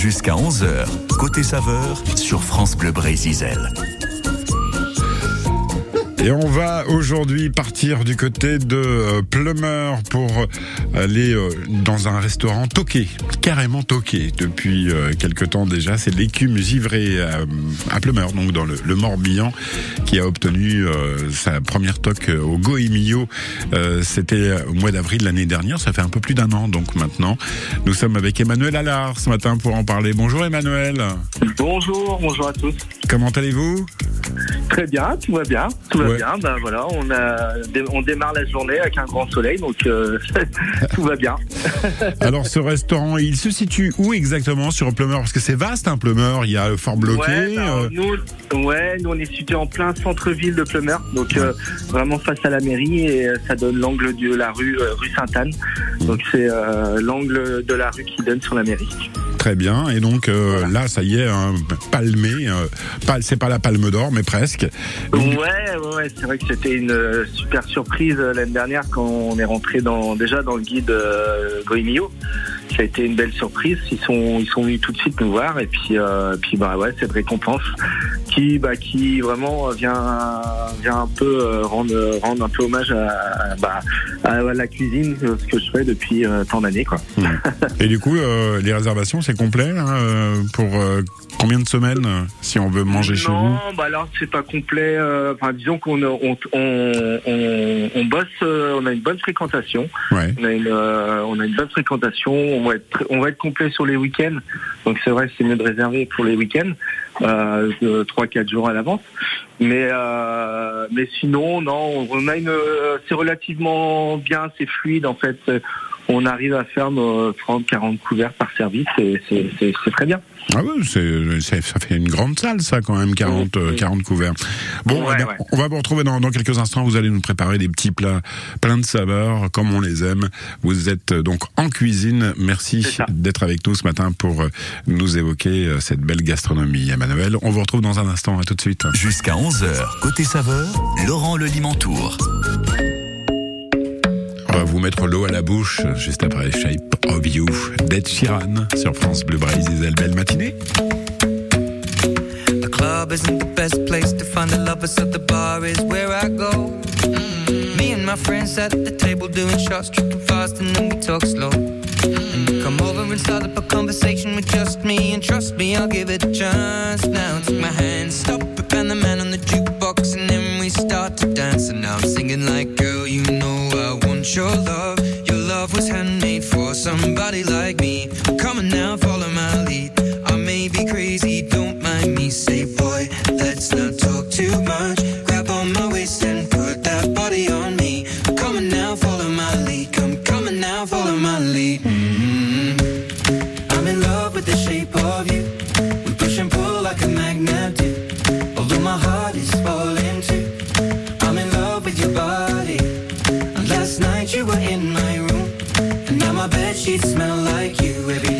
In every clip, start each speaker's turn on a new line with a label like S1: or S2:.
S1: Jusqu'à 11h, côté saveur sur France Bleu Brésil.
S2: Et on va aujourd'hui partir du côté de euh, Plumeur pour aller euh, dans un restaurant toqué, carrément toqué depuis euh, quelque temps déjà. C'est l'écume givrée à Plumeur, donc dans le, Morbihan, qui a obtenu sa première toque au Goemio. C'était au mois d'avril l'année dernière, ça fait un peu plus d'un an donc maintenant. Nous sommes avec Emmanuel Allard ce matin pour en parler. Bonjour Emmanuel.
S3: Bonjour, bonjour à tous.
S2: Comment allez-vous?
S3: Très bien, tout va bien, tout va bien. Ben voilà, on a, on démarre la journée avec un grand soleil, donc euh, tout va bien.
S2: Alors ce restaurant, il se situe où exactement sur Plumeur? Parce que c'est vaste, un Plumeur. Il y a le Fort Bloqué.
S3: Ouais, ben, euh. nous, ouais, nous on est situé en plein centre-ville de Plumeur, donc euh, vraiment face à la mairie et ça donne l'angle de la rue rue Sainte-Anne. Donc c'est l'angle de la rue qui donne sur la mairie.
S2: Très bien. Et donc là, ça y est, un palmé. c'est pas la Palme d'Or, mais presque.
S3: Ouais, ouais, c'est vrai que c'était une euh, super surprise euh, l'année dernière quand on est rentré dans, déjà dans le guide euh, Goemio. Ça a été une belle surprise. Ils sont, ils sont venus tout de suite nous voir et puis, euh, puis bah ouais, cette récompense qui, bah, qui vraiment vient, vient un peu rendre, rendre un peu hommage à, bah, à la cuisine, ce que je fais depuis tant d'années, quoi.
S2: Mmh. Et du coup, les réservations, c'est complet hein, pour Combien de semaines euh, si on veut manger chez vous
S3: Non, bah alors c'est pas complet. Euh, enfin, disons qu'on on, on, bosse, euh, on a une bonne fréquentation. On, a une, on a une bonne fréquentation. On va être, on va être complet sur les week-ends. Donc c'est vrai, c'est mieux de réserver pour les week-ends, euh, 3-4 jours à l'avance. Mais mais sinon, non, on a une, c'est relativement bien, c'est fluide en fait on arrive à faire nos 30-40 couverts par service et c'est très bien.
S2: Ah oui, ça fait une grande salle, ça, quand même, 40, 40 euh, couverts. Bon, eh on va vous retrouver dans, quelques instants. Vous allez nous préparer des petits plats pleins de saveurs, comme on les aime. Vous êtes euh, donc en cuisine. Merci d'être avec nous ce matin pour euh, nous évoquer cette belle gastronomie, Emmanuel. On vous retrouve dans un instant. À tout de suite.
S1: Jusqu'à 11h, côté saveur, Laurent Le Limantour
S2: vous mettre l'eau à la bouche juste après Shape of You d'Ed Sheeran sur France Bleu. Belle matinée. The club isn't the best place to find the lovers, so the bar is where I go. Mm-hmm. Me and my friends at the table doing shots, tripping fast, and then we talk slow. Mm-hmm. Come over and start up a conversation with just me, and trust me, I'll give it a chance. Now take my hand, stop it, and the man on the jukebox, and then we start to dance. And now I'm singing like, girl, you know your love. Your love was handmade for somebody like me. Come on now, follow my lead. I may be crazy, don't mind me. Say, boy, let's not sheets smell like you. Every day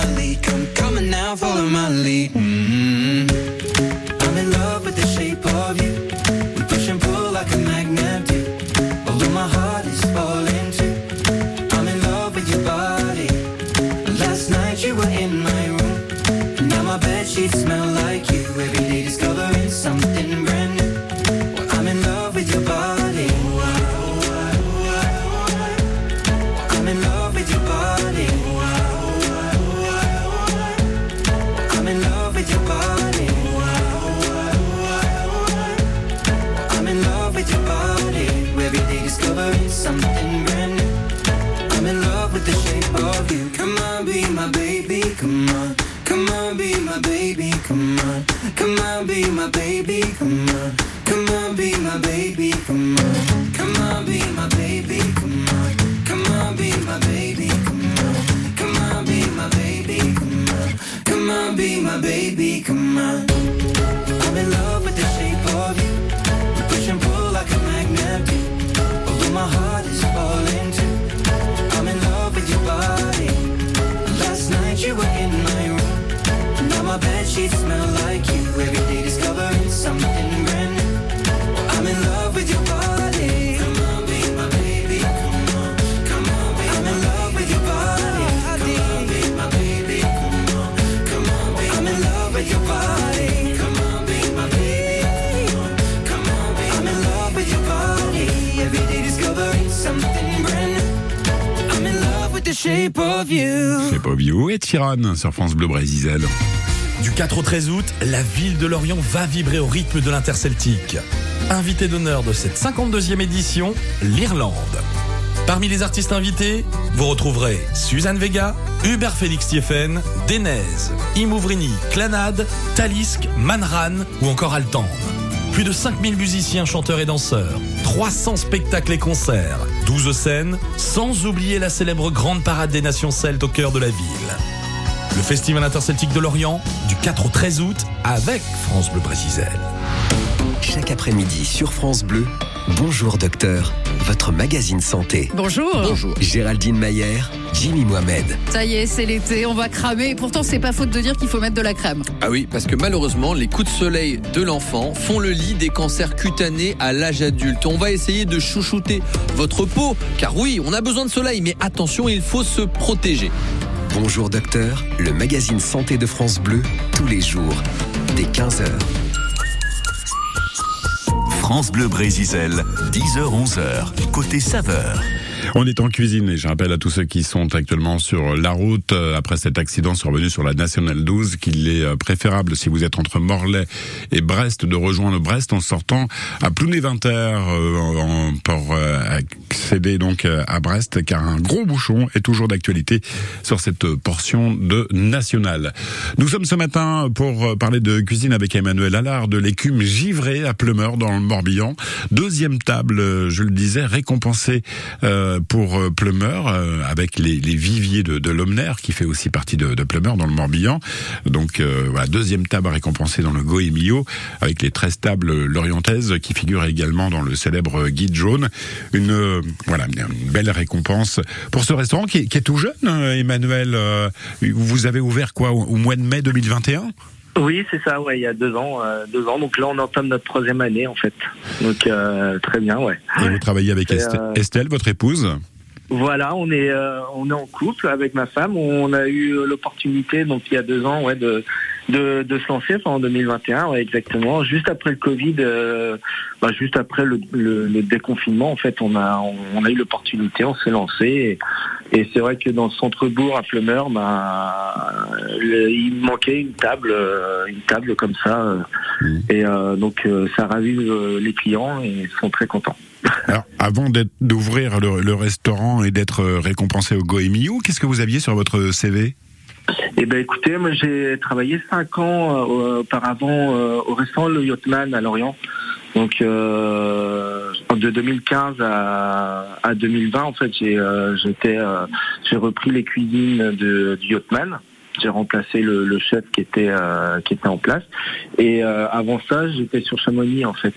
S2: my lead. Come, come on now, follow my lead. Mm-hmm. I'm in love with the shape of you. We push and pull like a magnet do. Although my heart is falling too. I'm in love with your body. Last night you were in my room. Now my bed sheets smell like the shape of you.
S4: C'est pas vieux et Tyrann sur France Bleu Brésil.
S5: Du 4 au 13 août, la ville de Lorient va vibrer au rythme de l'interceltique. Invité d'honneur de cette 52e édition, l'Irlande. Parmi les artistes invités, vous retrouverez Suzanne Vega, Hubert Félix Thieffen, Denez, Imouvrini, Clanade, Talisk, Manran ou encore Altan. Plus de 5000 musiciens, chanteurs et danseurs, 300 spectacles et concerts, 12 scènes, sans oublier la célèbre Grande Parade des Nations Celtes au cœur de la ville. Le Festival interceltique de Lorient, du 4 au 13 août, avec France Bleu Brésil.
S6: Chaque après-midi sur France Bleu, Bonjour Docteur, votre magazine santé.
S7: Bonjour.
S6: Bonjour. Géraldine Mayer, Jimmy Mohamed.
S7: Ça y est, c'est l'été, on va cramer. Et pourtant, c'est pas faute de dire qu'il faut mettre de la crème.
S8: Ah oui, parce que malheureusement, les coups de soleil de l'enfant font le lit des cancers cutanés à l'âge adulte. On va essayer de chouchouter votre peau, car oui, on a besoin de soleil, mais attention, il faut se protéger.
S6: Bonjour Docteur, le magazine santé de France Bleu, tous les jours, dès 15h.
S1: France Bleu Brésil, 10h-11h, côté saveur.
S4: On est en cuisine et je rappelle à tous ceux qui sont actuellement sur la route euh, après cet accident survenu sur la Nationale 12 qu'il est euh, préférable si vous êtes entre Morlaix et Brest de rejoindre Brest en sortant à Plouné 20 euh, pour accéder donc à Brest car un gros bouchon est toujours d'actualité sur cette portion de Nationale. Nous sommes ce matin pour parler de cuisine avec Emmanuel Allard de l'écume givrée à Pleumeur dans le Morbihan. Deuxième table, je le disais, récompensée euh, pour euh, Pleumeur euh, avec les, viviers de, Lomner qui fait aussi partie de, de Pleumeur dans le Morbihan. Donc euh, voilà, deuxième table récompensée dans le Goemio avec les 13 tables lorientaises qui figurent également dans le célèbre guide jaune. Une voilà une belle récompense pour ce restaurant qui est, tout jeune. euh, Emmanuel, vous avez ouvert quoi au mois de mai 2021
S3: Oui, c'est ça, ouais, il y a deux ans, euh, deux ans. Donc là, on entame notre troisième année, en fait. Donc euh, très bien, ouais.
S4: et vous travaillez avec
S3: Et,
S4: Est-
S3: euh,
S4: Estelle, votre épouse.
S3: Voilà, on est, euh, on est en couple avec ma femme. On a eu l'opportunité, donc il y a deux ans, ouais, de, de, de se lancer, enfin, en 2021, ouais, exactement. Juste après le Covid, euh, bah, juste après le, le, le déconfinement, en fait, on a, on, a eu l'opportunité, on s'est lancé. Et, et c'est vrai que dans le centre-bourg à Pleumeur, bah, il manquait une table, euh, une table comme ça. euh,
S4: Mhm.
S3: Et euh, donc ça ravive les clients et ils sont très contents.
S4: Alors, avant d'ouvrir le, le restaurant et d'être récompensé au Goemio, qu'est-ce que vous aviez sur votre CV
S3: Eh ben écoutez, moi j'ai travaillé cinq ans euh, auparavant euh, au restaurant Le Yachtman à Lorient. Donc euh, de 2015 à, à 2020 en fait j'ai j'étais j'ai repris les cuisines de, du Yachtman. J'ai remplacé le, le chef qui était qui était en place. Et avant ça j'étais sur Chamonix en fait.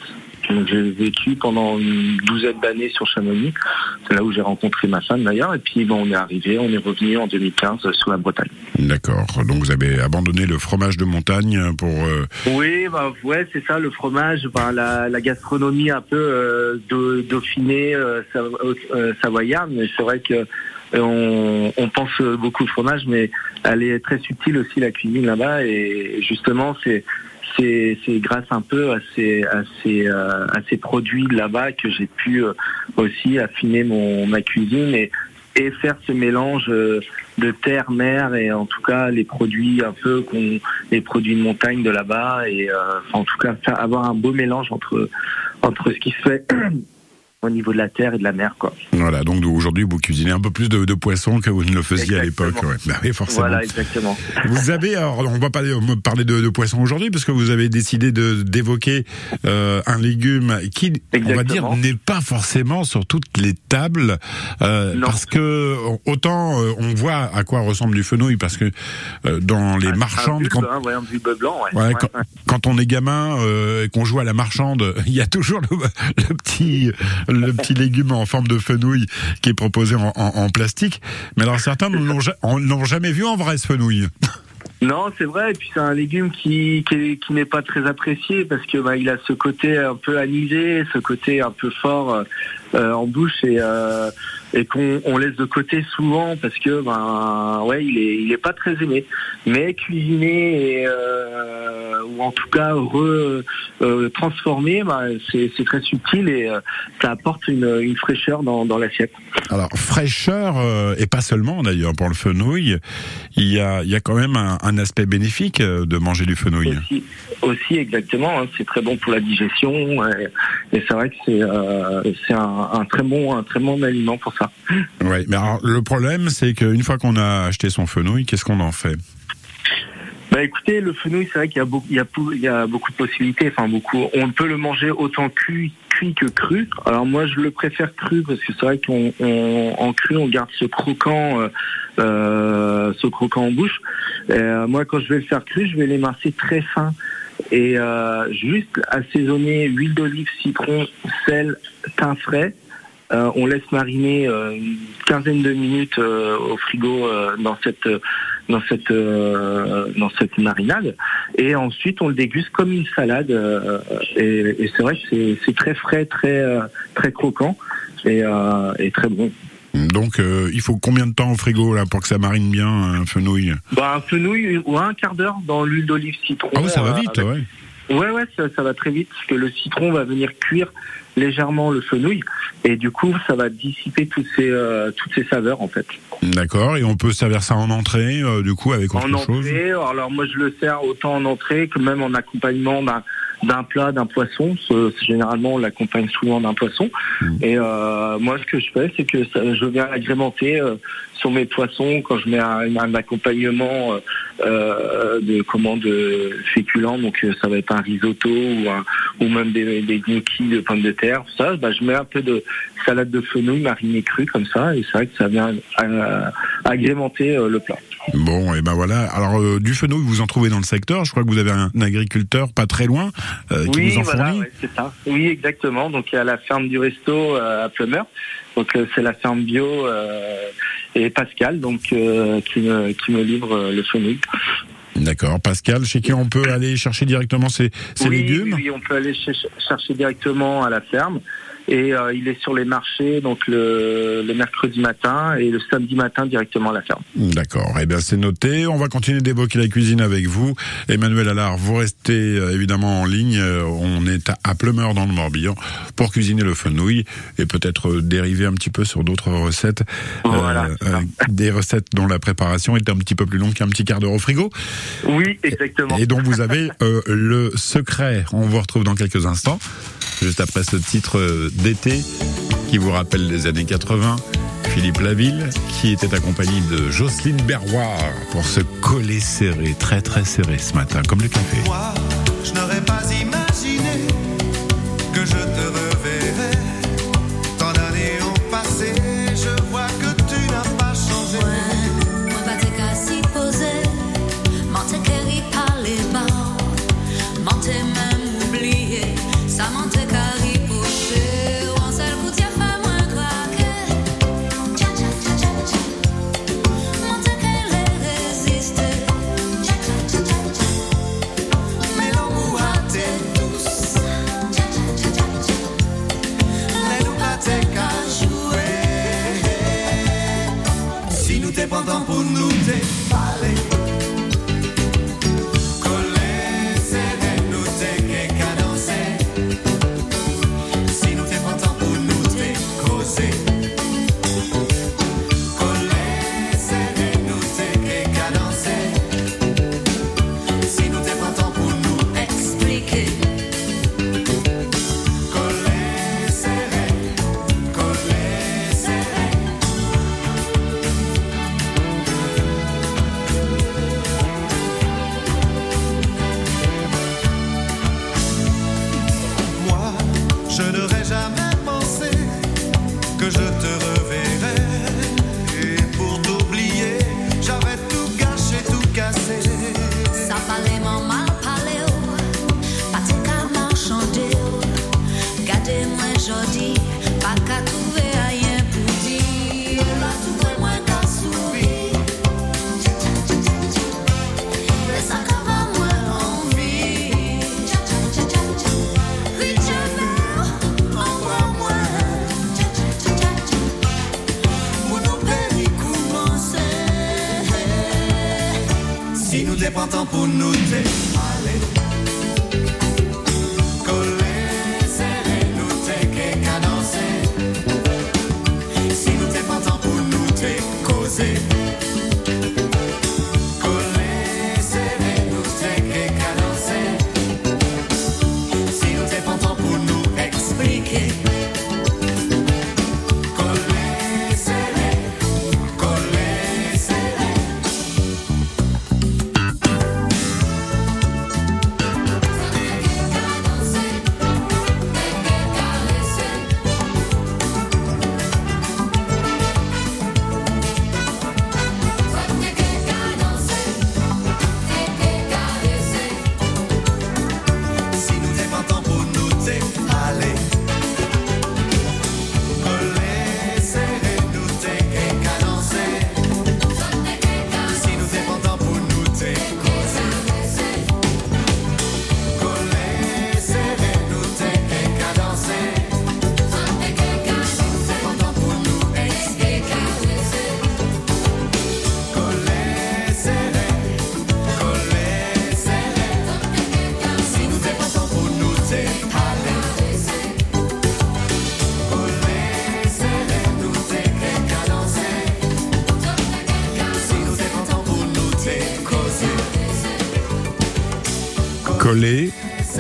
S3: Donc j'ai vécu pendant une douzaine d'années sur Chamonix. C'est là où j'ai rencontré ma femme d'ailleurs. Et puis bon, on est arrivé, on est revenu en 2015 sur la Bretagne.
S4: D'accord. Donc vous avez abandonné le fromage de montagne pour... euh,
S3: Oui, bah ouais, c'est ça, le fromage, bah, la, la gastronomie un peu euh, de- dauphinée, euh, euh, savoyarde, mais c'est vrai que euh, on, on pense beaucoup au fromage, mais elle est très subtile aussi la cuisine là-bas, et justement c'est c'est grâce un peu à ces à ces euh, à ces produits là-bas que j'ai pu euh, aussi affiner mon ma cuisine et et faire ce mélange euh, de terre, mer et en tout cas les produits un peu qu'on les produits de montagne de là-bas et euh, en tout cas avoir un beau mélange entre entre ce qui se fait au niveau de la terre et de la mer, quoi.
S4: Voilà, donc aujourd'hui vous cuisinez un peu plus de, de poissons que vous ne le faisiez à l'époque. Ouais. Bah oui, forcément.
S3: Voilà, exactement.
S4: Vous avez, alors on va pas me parler de, de poissons aujourd'hui parce que vous avez décidé d'évoquer euh, un légume qui, on va dire, n'est pas forcément sur toutes les tables, euh, parce que autant euh, on voit à quoi ressemble du fenouil, parce que dans les
S3: Un- un
S4: marchandes,
S3: bulbe,
S4: quand,
S3: hein, ouais, un bulbe blanc, ouais.
S4: Ouais,
S3: Ouais,
S4: quand, on est gamin et qu'on joue à la marchande, il y a toujours le, le petit le petit légume en forme de fenouil qui est proposé en, en- plastique. Mais alors certains ne l'ont jamais vu en vrai ce fenouil.
S3: Non, c'est vrai. Et puis c'est un légume qui qui, qui n'est pas très apprécié parce que bah, il a ce côté un peu anisé, ce côté un peu fort euh, en bouche et euh, et qu'on on laisse de côté souvent parce que ben ouais, il est il est pas très aimé. Mais cuisiné et, euh, ou en tout cas re, euh, transformé, bah, c'est très subtil et euh, ça apporte une, une fraîcheur dans dans l'assiette.
S4: Alors fraîcheur euh, et pas seulement d'ailleurs pour le fenouil, il y a il y a quand même un, un aspect bénéfique euh, de manger du fenouil.
S3: Aussi, aussi exactement, hein, c'est très bon pour la digestion et, et c'est vrai que c'est euh, c'est un, un très bon un très bon aliment pour ça.
S4: Ouais, mais alors le problème c'est qu'une fois qu'on a acheté son fenouil, qu'est-ce qu'on en fait?
S3: Bah écoutez, le fenouil, c'est vrai qu'il y a beaucoup il y a, il y a beaucoup de possibilités, enfin beaucoup. On peut le manger autant cuit cuit que cru. Alors moi je le préfère cru parce que c'est vrai qu'on on- en cru on garde ce croquant euh, euh, ce croquant en bouche. Et, euh, moi quand je vais le faire cru, je vais l'émincer très fin et euh, juste assaisonner huile d'olive, citron, sel, thym frais. Euh, on laisse mariner euh, une quinzaine de minutes euh, au frigo dans cette dans cette dans cette marinade et ensuite on le déguste comme une salade et, c'est vrai que c'est très frais, très très croquant et très bon.
S4: Donc euh, il faut combien de temps au frigo là pour que ça marine bien un fenouil
S3: Bah, un fenouil ou un quart d'heure dans l'huile d'olive citron.
S4: Ah oui, ça va
S3: euh,
S4: vite,
S3: avec-
S4: ouais.
S3: Ouais, ouais, ça, ça va très vite parce que le citron va venir cuire légèrement le fenouil et du coup ça va dissiper toutes ces euh, toutes ces saveurs en fait.
S4: D'accord, et on peut servir ça en entrée, euh, du coup, avec autre
S3: en
S4: chose
S3: entrée, alors moi je le sers autant en entrée que même en accompagnement d'un d'un plat, d'un poisson. Généralement, on l'accompagne souvent d'un poisson.
S4: Mm.
S3: Et euh, moi, ce que je fais, c'est que ça- je viens agrémenter euh, sur mes poissons quand je mets un, un accompagnement euh, euh, de comment de féculents. Donc, euh, ça va être un risotto ou, un, ou même des, des gnocchis de pommes de terre. Ça, bah, je mets un peu de salade de fenouil marinée crue comme ça, et c'est vrai que ça vient euh, agrémenter euh, le plat.
S4: Bon, et ben voilà. Alors, euh, du fenouil, vous en trouvez dans le secteur. Je crois que vous avez un agriculteur pas très loin euh, qui
S3: oui,
S4: vous en
S3: voilà,
S4: fournit.
S3: ouais, c'est ça. Oui, exactement. Donc il y a la ferme du resto euh, à Plumeur. Donc euh, c'est la ferme bio euh, et Pascal donc euh, qui me qui me livre le fenouil.
S4: D'accord. Pascal, chez qui on peut aller chercher directement ces, ces
S3: oui,
S4: légumes
S3: oui, oui, on peut aller ch- chercher directement à la ferme. Et euh, il est sur les marchés donc le, le mercredi matin et le samedi matin directement à la ferme.
S4: D'accord. Eh bien, c'est noté. On va continuer d'évoquer la cuisine avec vous. Emmanuel Allard, vous restez euh, évidemment en ligne. Euh, On est à, Plumeur dans le Morbihan pour cuisiner le fenouil et peut-être euh, dériver un petit peu sur d'autres recettes.
S3: Voilà,
S4: des recettes dont la préparation est un petit peu plus longue qu'un petit quart d'heure au frigo.
S3: Oui, exactement.
S4: Et dont vous avez euh, le secret. On vous retrouve dans quelques instants, juste après ce titre euh, d'été qui vous rappelle les années 80. Philippe Laville, qui était accompagné de Jocelyne Berroir pour se coller serré, très très serré ce matin, comme le café.
S2: see.
S4: see.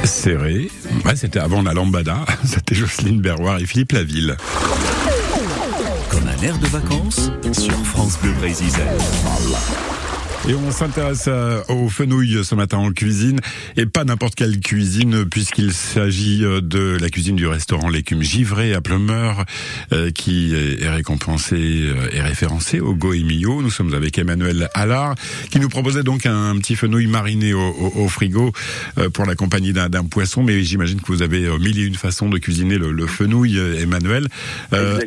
S4: Serré. Ouais, c'était avant la lambada. C'était Jocelyne Berroir et Philippe Laville.
S1: Comme un air de vacances sur France Bleu Brésil.
S4: Et on s'intéresse aux fenouilles ce matin en cuisine, et pas n'importe quelle cuisine, puisqu'il s'agit euh, de la cuisine du restaurant L'écume givrée à Plumeur, euh, qui est récompensé euh, et référencé au Goemio. Nous sommes avec Emmanuel Allard, qui nous proposait donc un petit fenouil mariné au, au- au frigo pour la compagnie d'un poisson, mais j'imagine que vous avez mille et une façons de cuisiner le, le fenouil, Emmanuel. Euh.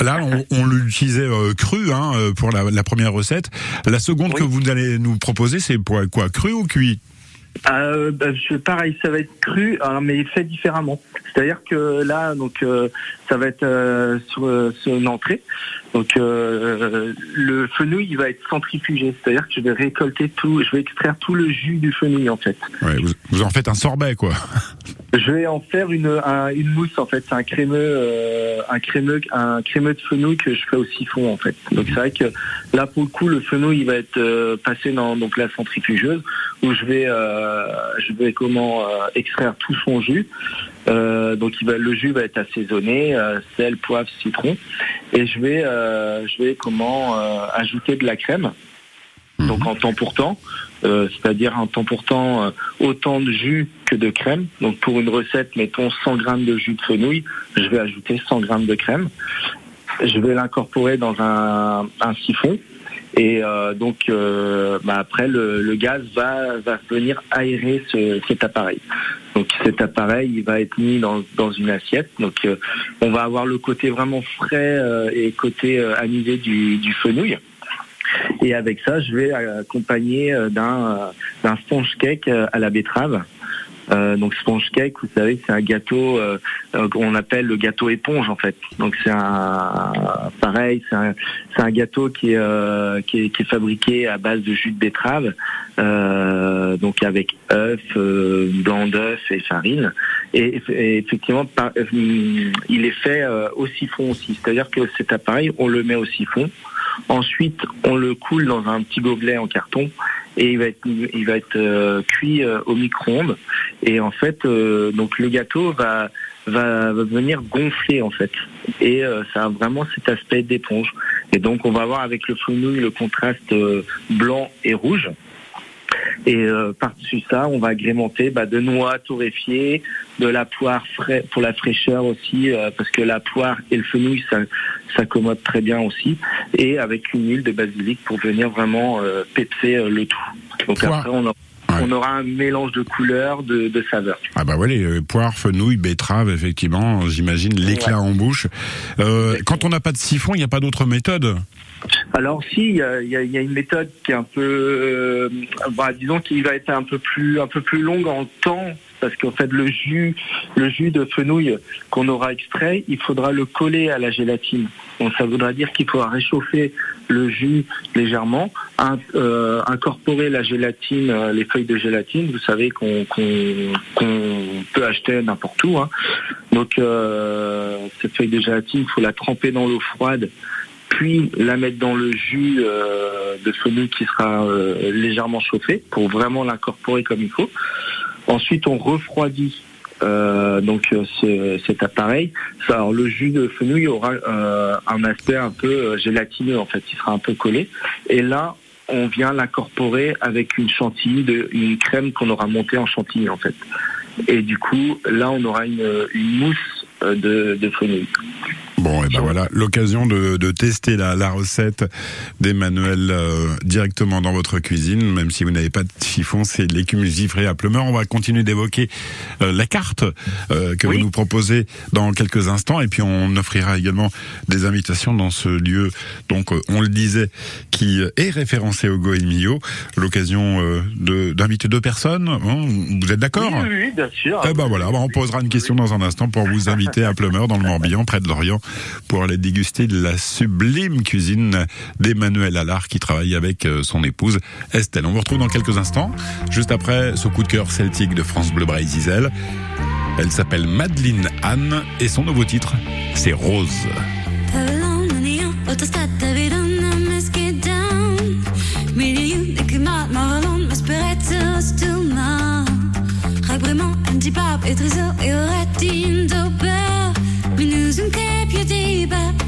S4: Là, on, on l'utilisait cru hein, pour la, la première recette. La seconde
S3: Oui.
S4: que vous allez nous proposer, c'est quoi Cru ou cuit?
S3: Euh, bah, pareil, ça va être cru, hein, mais fait différemment. C'est-à-dire que là, donc, euh, ça va être euh, sur, euh, sur une entrée. Donc, euh, le fenouil, il va être centrifugé. C'est-à-dire que je vais récolter tout, je vais extraire tout le jus du fenouil, en fait.
S4: ouais, vous, vous en faites un sorbet, quoi.
S3: Je vais en faire une, un- une mousse, en fait. C'est un crémeux, euh, un crémeux, un crémeux de fenouil que je fais au siphon, en fait. Donc, c'est vrai que là, pour le coup, le fenouil, il va être euh, passé dans donc la centrifugeuse où je vais, euh, je vais comment euh, extraire tout son jus. Euh, donc il va, le jus va être assaisonné, euh, sel, poivre, citron, et je vais, euh, je vais comment euh, ajouter de la crème. Donc en temps pour temps, euh, c'est-à-dire en temps pour temps euh, autant de jus que de crème. Donc pour une recette, mettons 100 grammes de jus de fenouil, je vais ajouter 100 grammes de crème. Je vais l'incorporer dans un, un siphon. Et euh, donc euh, bah, après le, gaz va, venir aérer ce, cet appareil. Donc cet appareil il va être mis dans, dans une assiette. Donc euh, on va avoir le côté vraiment frais et côté anisé du, du fenouil. Et avec ça, je vais accompagner d'un d'un sponge cake à la betterave. Euh, donc sponge cake, vous savez, c'est un gâteau euh, euh, qu'on appelle le gâteau éponge en fait. Donc c'est un pareil, c'est un, un gâteau qui est, euh, qui est qui est fabriqué à base de jus de betterave, euh, donc avec œufs, euh, blanc d'œuf et farine. Et, effectivement, il est fait au siphon aussi. C'est-à-dire que cet appareil, on le met au siphon. Ensuite, on le coule dans un petit gobelet en carton et il va être, il va être euh, cuit euh, au micro-ondes. Et en fait, euh, donc le gâteau va, va, va venir gonfler en fait. Et ça a vraiment cet aspect d'éponge. Et donc, on va avoir avec le fenouil le contraste blanc et rouge. Et euh, par-dessus ça, on va agrémenter bah, de noix torréfiées, de la poire frais pour la fraîcheur aussi, euh, parce que la poire et le fenouil, ça s'accommode très bien aussi, et avec une huile de basilic pour venir vraiment euh, pepser euh, le tout. Donc
S4: Poire.
S3: après, on a on aura un mélange de couleurs, de, de saveurs.
S4: Ah bah voilà, euh, poire, fenouil, betterave, effectivement, j'imagine l'éclat en bouche. Euh, quand on n'a pas de siphon, il n'y a pas d'autre méthode?
S3: Alors si, il y a, y a, une méthode qui est un peu, euh, bah, disons qui va être un peu plus, un peu plus longue en temps, parce qu'en fait le jus, le jus de fenouil qu'on aura extrait, il faudra le coller à la gélatine. Donc ça voudra dire qu'il faudra réchauffer le jus légèrement, euh, incorporer la gélatine, euh, les feuilles de gélatine, vous savez qu'on peut acheter n'importe où. Hein. Donc cette feuille de gélatine, il faut la tremper dans l'eau froide puis la mettre dans le jus euh, de fenouil qui sera euh, légèrement chauffé pour vraiment l'incorporer comme il faut. Ensuite, on refroidit euh, donc cet appareil. alors le jus de fenouil aura un aspect un peu gélatineux en fait, il sera un peu collé. Et là, on vient l'incorporer avec une chantilly, de, une crème qu'on aura montée en chantilly en fait. Et du coup, là, on aura une, mousse de, de fenouil.
S4: Bon, et ben voilà, l'occasion de, de, tester la, la recette d'Emmanuel euh, directement dans votre cuisine, même si vous n'avez pas de chiffon, c'est de l'écume givrée à pleumeur. On va continuer d'évoquer euh, la carte euh, que vous nous proposez dans quelques instants, et puis on offrira également des invitations dans ce lieu, donc on le disait, qui est référencé au Goemio. L'occasion d'inviter deux personnes, hein, vous êtes d'accord?
S3: Oui, oui, bien sûr.
S4: Eh ben voilà, on posera une question dans un instant pour vous inviter à Pleumeur dans le Morbihan, près de Lorient pour aller déguster de la sublime cuisine d'Emmanuel Allard qui travaille avec euh, son épouse Estelle. On vous retrouve dans quelques instants, juste après ce coup de cœur celtique de France Bleu Bray Zizel. Elle s'appelle Madeleine Anne et son nouveau titre, c'est Rose. deeper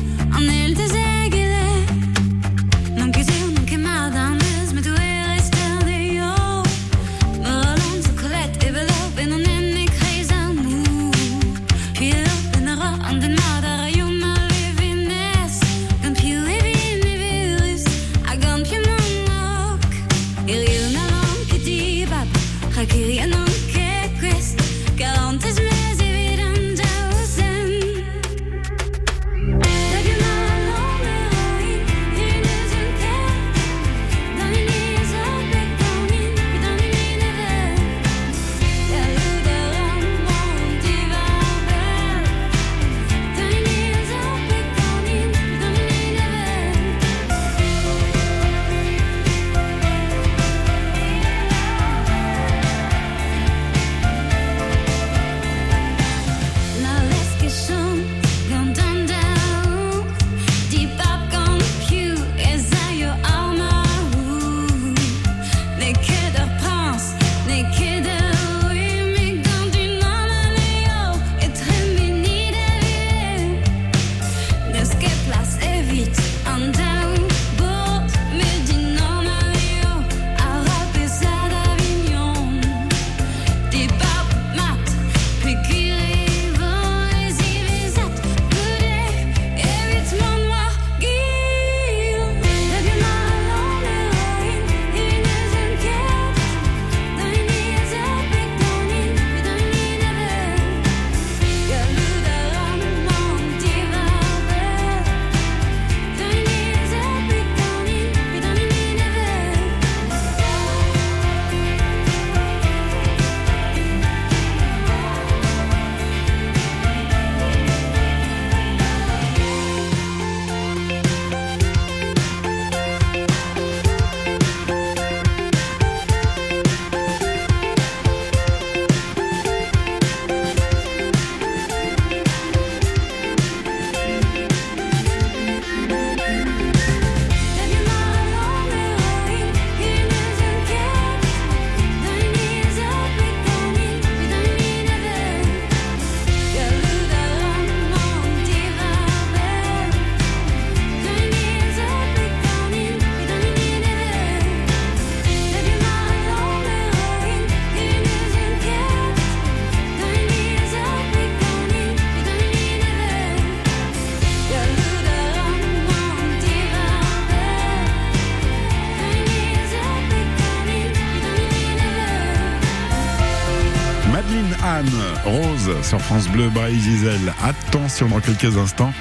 S4: sur France Bleu, Braille Gisèle. Attention, dans quelques instants,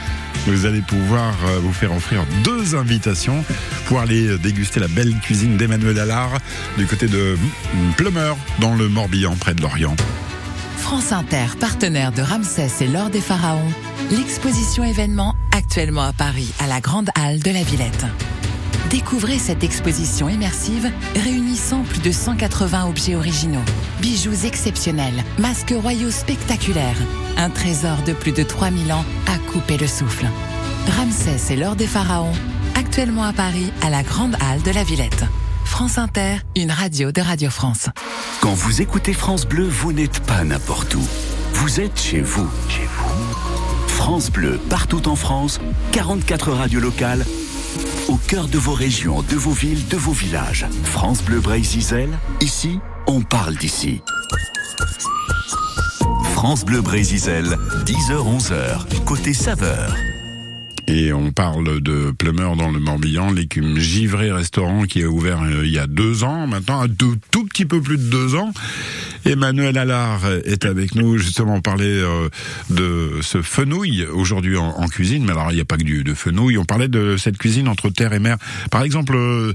S4: vous allez pouvoir euh, vous faire offrir deux invitations pour aller déguster la belle cuisine d'Emmanuel Allard du côté de Plumeur dans le Morbihan près de Lorient.
S9: France Inter, partenaire de Ramsès et l'Or des Pharaons, l'exposition événement actuellement à Paris à la Grande Halle de la Villette. Découvrez cette exposition immersive réunissant plus de 180 objets originaux, bijoux exceptionnels, masques royaux spectaculaires, un trésor de plus de 3000 ans à couper le souffle. Ramsès et l'or des pharaons, actuellement à Paris à la Grande Halle de la Villette. France Inter, une radio de Radio France.
S1: Quand vous écoutez France Bleu, vous n'êtes pas n'importe où. Vous êtes chez vous. Chez vous. France Bleu, partout en France, 44 radios locales au cœur de vos régions, de vos villes, de vos villages. France Bleu Brésil, ici, on parle d'ici. France Bleu Brésil, 10h-11h, côté saveur.
S4: Et on parle de Plumeur dans le Morbihan, l'écume Givré Restaurant qui est ouvert euh, il y a deux ans, maintenant un tout, petit peu plus de deux ans. Emmanuel Allard est avec nous justement parler euh, de ce fenouil aujourd'hui en, cuisine. Mais alors il n'y a pas que du fenouil. On parlait de cette cuisine entre terre et mer. Par exemple, euh,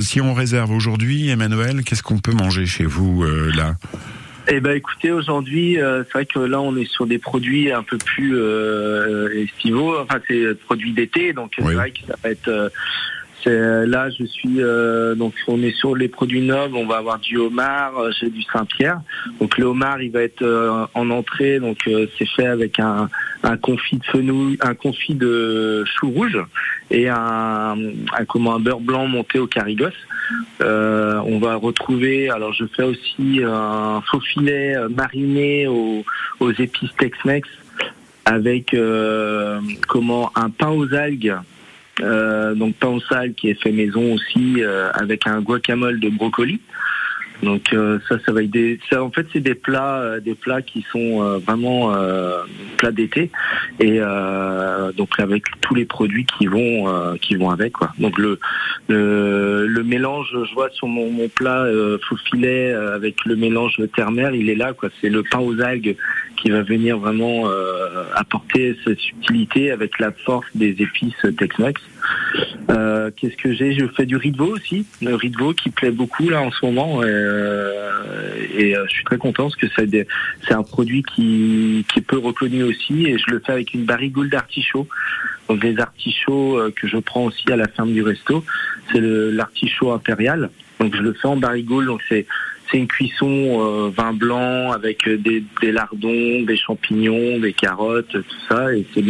S4: si on réserve aujourd'hui, Emmanuel, qu'est-ce qu'on peut manger chez vous là?
S3: Eh ben écoutez, aujourd'hui, euh, c'est vrai que là on est sur des produits un peu plus euh, estivaux, enfin c'est produits d'été, donc c'est vrai que ça va être là je suis donc on est sur les produits nobles, on va avoir du homard, j'ai du Saint-Pierre. Donc le homard il va être en entrée, donc c'est fait avec un, un confit de fenouil, un confit de chou rouge et un, un comment un beurre blanc monté au carigos. Euh, on va retrouver, alors je fais aussi un faux filet mariné aux, aux épices Tex-Mex avec euh, comment un pain aux algues. Euh, donc pain algues qui est fait maison aussi avec un guacamole de brocoli. Donc euh, ça, ça va aider. Ça, en fait, c'est des plats, euh, des plats qui sont euh, vraiment plats d'été et donc avec tous les produits qui vont, qui vont avec quoi. Donc le le, mélange, je vois sur mon, mon plat faux filet avec le mélange terre-mer, il est là quoi. C'est le pain aux algues qui va venir vraiment apporter cette subtilité avec la force des épices Tex-Mex. Qu'est-ce que j'ai? Je fais du riz aussi, le riz qui plaît beaucoup là en ce moment. Euh, et euh, je suis très content parce que c'est un produit qui, qui est peu reconnu aussi et je le fais avec une barigoule d'artichaut. Donc les artichauts euh, que je prends aussi à la ferme du resto, c'est l'artichaut impérial. Donc je le fais en barigoule, donc c'est c'est une cuisson euh, vin blanc avec des, des, lardons, des champignons, des carottes, tout ça, et c'est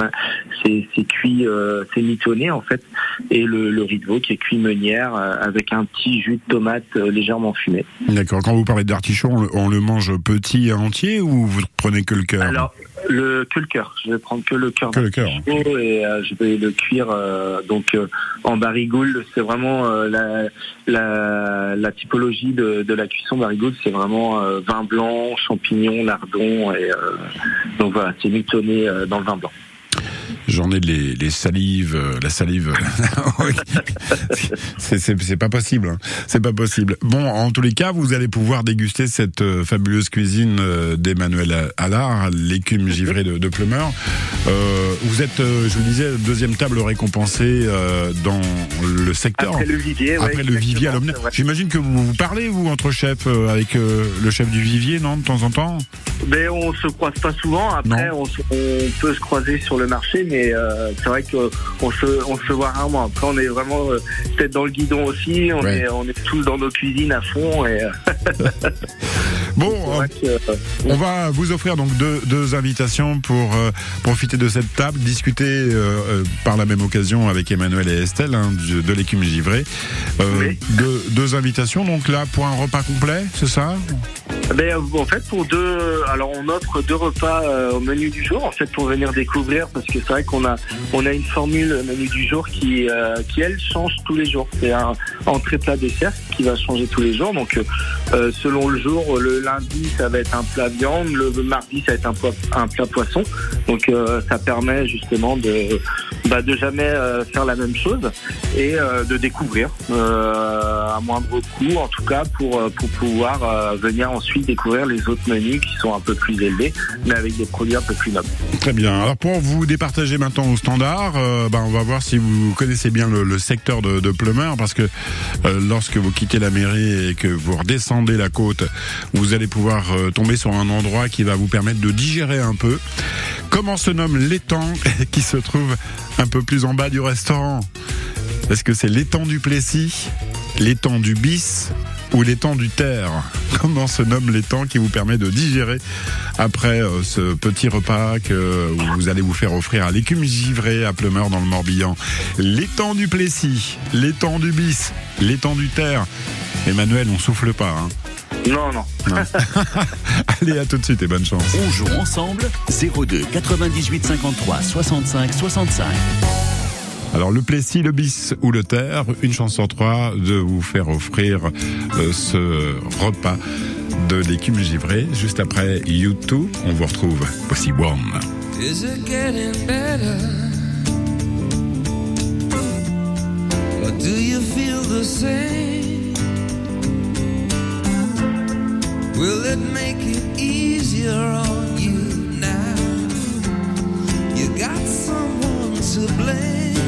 S3: c'est cuit, euh, c'est mitonné en fait, et le, le riz de veau qui est cuit meunière euh, avec un petit jus de tomate euh, légèrement fumé.
S4: D'accord. Quand vous parlez d'artichaut, on, le mange petit et entier ou vous prenez que le cœur?
S3: Alors, le, que le cœur. Je vais prendre que le cœur.
S4: Que le cœur.
S3: Et euh, je vais le cuire donc en barigoule. C'est vraiment la, la, la, typologie de, de la cuisson barigoule. C'est vraiment vin blanc, champignons, lardons. Et, donc voilà, c'est mitonné dans le vin blanc.
S4: J'en ai les, les salives, euh, la salive. c'est pas possible. Hein. C'est pas possible. Bon, en tous les cas, vous allez pouvoir déguster cette euh, fabuleuse cuisine euh, d'Emmanuel Allard, l'écume givrée de, de Plumeur. Vous êtes, je vous disais, deuxième table récompensée dans le secteur.
S3: Après le vivier.
S4: Après le vivier à J'imagine que vous vous parlez, vous, entre chefs, avec le chef du vivier, non, de temps en temps?
S3: Mais on se croise pas souvent. Après, on, on, peut se croiser sur le marché, mais euh, c'est vrai qu'on se, on se voit rarement. Après, on est vraiment euh, peut-être dans le guidon aussi. On, est, on est tous dans nos cuisines à fond. Et
S4: bon, on va vous offrir donc deux, deux invitations pour euh, profiter de cette table, discuter par la même occasion avec Emmanuel et Estelle hein, de, l'écume givrée. deux, deux invitations, donc là pour un repas complet, c'est ça?
S3: Ben, en fait, pour deux, alors on offre deux repas au menu du jour, en fait, pour venir découvrir, parce que c'est vrai qu'on a, on a une formule menu du jour qui, euh, qui elle change tous les jours. C'est un entrée plat dessert qui va changer tous les jours. Donc, euh, selon le jour, le lundi ça va être un plat viande, le mardi ça va être un, plat poisson. Donc, euh, ça permet justement de, bah, de jamais faire la même chose et de découvrir à moindre coût, en tout cas pour pour pouvoir venir ensuite découvrir les autres menus qui sont un peu plus élevés, mais avec des produits un peu plus nobles.
S4: Très bien. Alors pour vous départager maintenant au standard, euh, ben, on va voir si vous connaissez bien le, secteur de, de Plumeur, parce que euh, lorsque vous quittez la mairie et que vous redescendez la côte, vous allez pouvoir euh, tomber sur un endroit qui va vous permettre de digérer un peu. Comment se nomme l'étang qui se trouve un peu plus en bas du restaurant? Est-ce que c'est l'étang du Plessis, l'étang du Bis ou l'étang du Terre Comment se nomme l'étang qui vous permet de digérer après euh, ce petit repas que vous allez vous faire offrir à l'écume givrée à Plumeur dans le Morbihan? L'étang du Plessis, l'étang du Bis, l'étang du Terre. Emmanuel, on souffle pas. Hein
S3: Non, non.
S4: Allez, à tout de suite et bonne chance.
S1: On joue ensemble 02 98 53 65 65.
S4: Alors le Plessis, le bis ou le terre, une chance sur trois de vous faire offrir euh, ce repas de l'écume givrée. Juste après YouTube, on vous retrouve. Voici Warm.
S2: Is it getting better? Or do you feel the same? Will it make it easier on you now? You got someone to blame.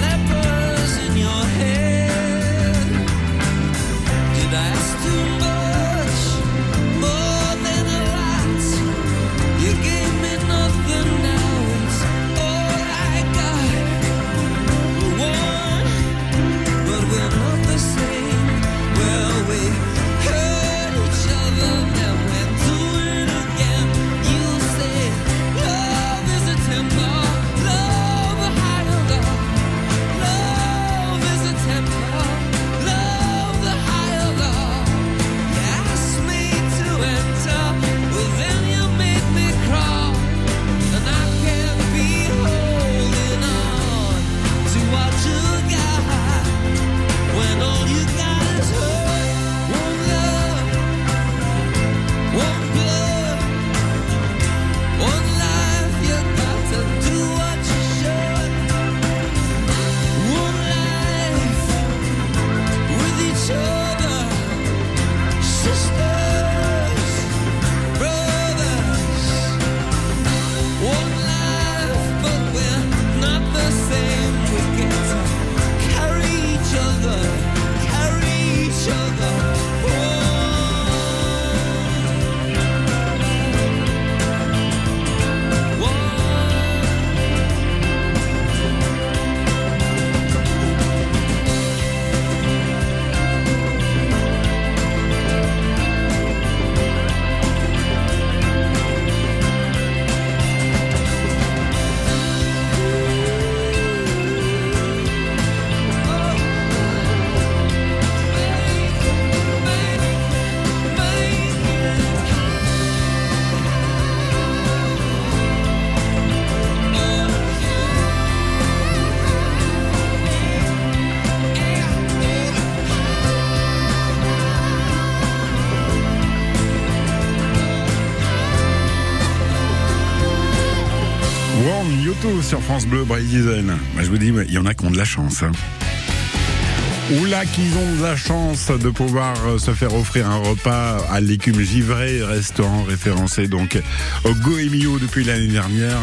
S2: lepers in your head?
S4: France Bleu, Bray Diesel. Bah, je vous dis, il y en a qui ont de la chance. Hein. Ou là qu'ils ont de la chance de pouvoir euh, se faire offrir un repas à l'écume givré, restaurant référencé donc au Goemio depuis l'année dernière,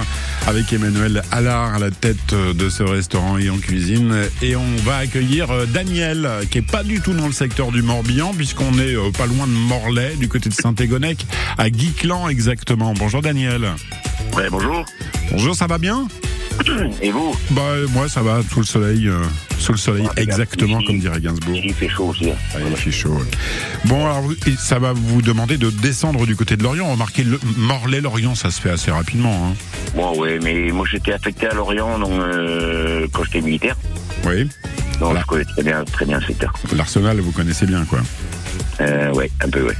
S4: avec Emmanuel Allard à la tête euh, de ce restaurant et en cuisine. Et on va accueillir euh, Daniel, qui est pas du tout dans le secteur du Morbihan, puisqu'on est pas loin de Morlaix, du côté de Saint-Égonec, à Guiclan exactement. Bonjour Daniel.
S10: Ouais, bonjour.
S4: Bonjour, ça va bien?
S10: Et vous
S4: Bah moi ça va, sous le soleil, euh, sous le soleil
S10: Ah,
S4: exactement comme dirait Gainsbourg.
S10: Il fait chaud aussi. hein.
S4: Ah, il fait chaud. ouais. Bon alors ça va vous demander de descendre du côté de Lorient. Remarquez le Morlaix Lorient ça se fait assez rapidement. Hein.
S10: Bon, ouais, mais moi j'étais affecté à Lorient donc, euh, quand j'étais militaire.
S4: Oui.
S10: Donc
S4: Voilà.
S10: je connais très bien, très bien le secteur.
S4: L'Arsenal vous connaissez bien quoi.
S10: Euh, ouais, un peu, ouais.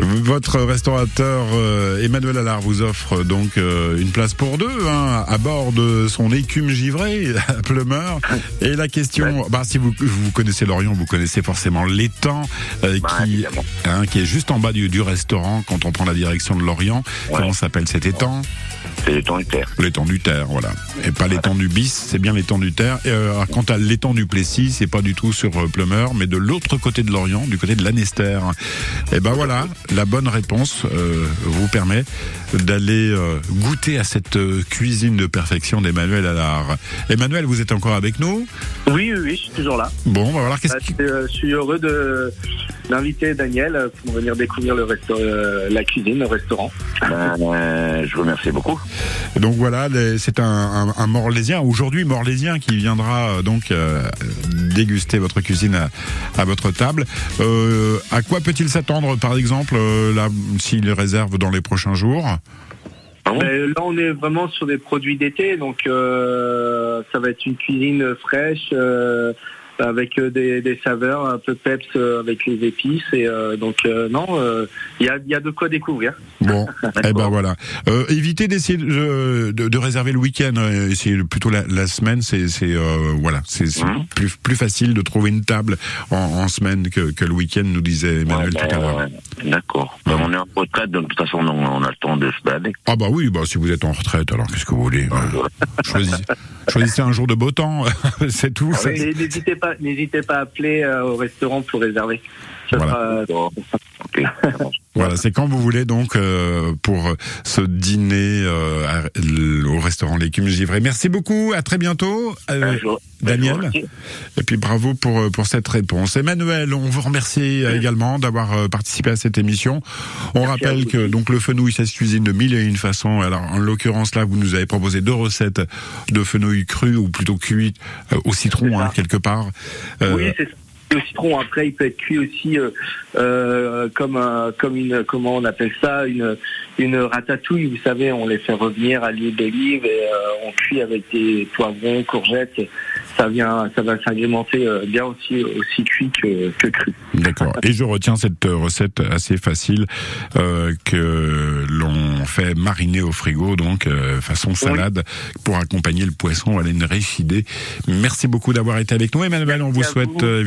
S4: Votre restaurateur euh, Emmanuel Allard vous offre donc euh, une place pour deux hein, à bord de son écume givrée à Plumeur. Et la question, bah, si vous, vous connaissez Lorient, vous connaissez forcément l'étang euh,
S10: Bah,
S4: qui, hein, qui est juste en bas du, du restaurant quand on prend la direction de Lorient.
S10: Ouais.
S4: Comment s'appelle cet étang?
S10: C'est temps de terre.
S4: L'étang du Terre, voilà. Et pas l'étang du Bis, c'est bien l'étang du Terre. Et, euh, quant à l'étang du Plessis, c'est pas du tout sur euh, Plumeur, mais de l'autre côté de l'Orient, du côté de l'Anester. Et ben voilà, la bonne réponse euh, vous permet d'aller euh, goûter à cette euh, cuisine de perfection d'Emmanuel Allard. Emmanuel, vous êtes encore avec nous?
S3: Oui, oui, oui, je suis toujours là.
S4: Bon, bah voilà, qu'est-ce
S3: Ah,
S4: qui...
S3: c'est, euh, je suis heureux de d'inviter Daniel pour venir découvrir le resto- euh, la cuisine, le restaurant.
S10: Ben, euh, je vous remercie beaucoup.
S4: Donc voilà, c'est un, un, un Morlaisien, aujourd'hui Morlaisien, qui viendra euh, donc euh, déguster votre cuisine à, à votre table. Euh, à quoi peut-il s'attendre, par exemple, là, s'il réserve dans les prochains jours?
S10: Ah
S3: Mais là, on est vraiment sur des produits d'été, donc euh, ça va être une cuisine fraîche. euh, avec euh, des, des saveurs un peu peps euh, avec les épices et euh, donc euh, non il y, a, y a de quoi découvrir
S4: Bon, eh ben voilà. Évitez d'essayer de, de, de réserver le week-end. Essayez plutôt la, la semaine. C'est, voilà, c'est plus, plus facile de trouver une table en, en semaine que, que le week-end, nous disait Emmanuel
S10: Ouais,
S4: tout à l'heure.
S10: D'accord. Ben, on est en retraite, donc de toute façon, on, on a le temps de se balader.
S4: Ah bah oui, bah si vous êtes en retraite, alors qu'est-ce que vous voulez choisissez, choisissez un jour de beau temps, c'est tout.
S3: Et n'hésitez pas n'hésitez pas à appeler euh, au restaurant pour réserver. Ça
S4: Voilà.
S3: sera, euh,
S4: Voilà, c'est quand vous voulez donc euh, pour ce dîner euh, à- au restaurant L'écume givrée. Merci beaucoup, à très bientôt. Euh,
S10: je vous
S4: Daniel. Et puis bravo pour euh, pour cette réponse. Emmanuel, on vous remercie euh, également d'avoir euh, participé à cette émission. On
S3: Merci
S4: rappelle que donc le fenouil ça se cuisine de mille et une façons. Alors en l'occurrence là, vous nous avez proposé deux recettes de fenouil cru ou plutôt cuit euh, au citron hein, quelque part. Euh,
S3: Oui, c'est ça. Le citron, après, il peut être cuit aussi euh, euh, comme un, comme une, comment on appelle ça, une, une ratatouille. Vous savez, on les fait revenir à l'huile d'olive et euh, on cuit avec des poivrons, courgettes. Ça vient, ça va s'agrémenter euh, bien aussi, aussi cuit que, que cru.
S4: D'accord. Et je retiens cette euh, recette assez facile euh, que l'on fait mariner au frigo, donc euh, façon salade, pour accompagner le poisson. Voilà une riche idée. Merci beaucoup d'avoir été avec nous, Emmanuel. On vous
S3: à
S4: souhaite
S3: vous.
S4: euh,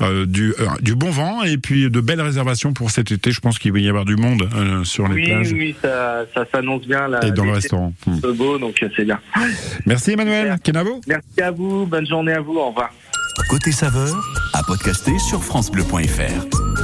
S4: euh, du, euh, du bon vent et puis de belles réservations pour cet été. Je pense qu'il va y avoir du monde euh, sur les
S3: Oui,
S4: plages
S3: oui, ça, ça s'annonce bien. Là,
S4: et dans le restaurant.
S3: C'est beau, donc c'est bien.
S4: Merci Emmanuel. Kenavo.
S3: Merci à vous. Bonne journée à vous. Au revoir.
S1: Côté saveur, à podcaster sur FranceBleu.fr.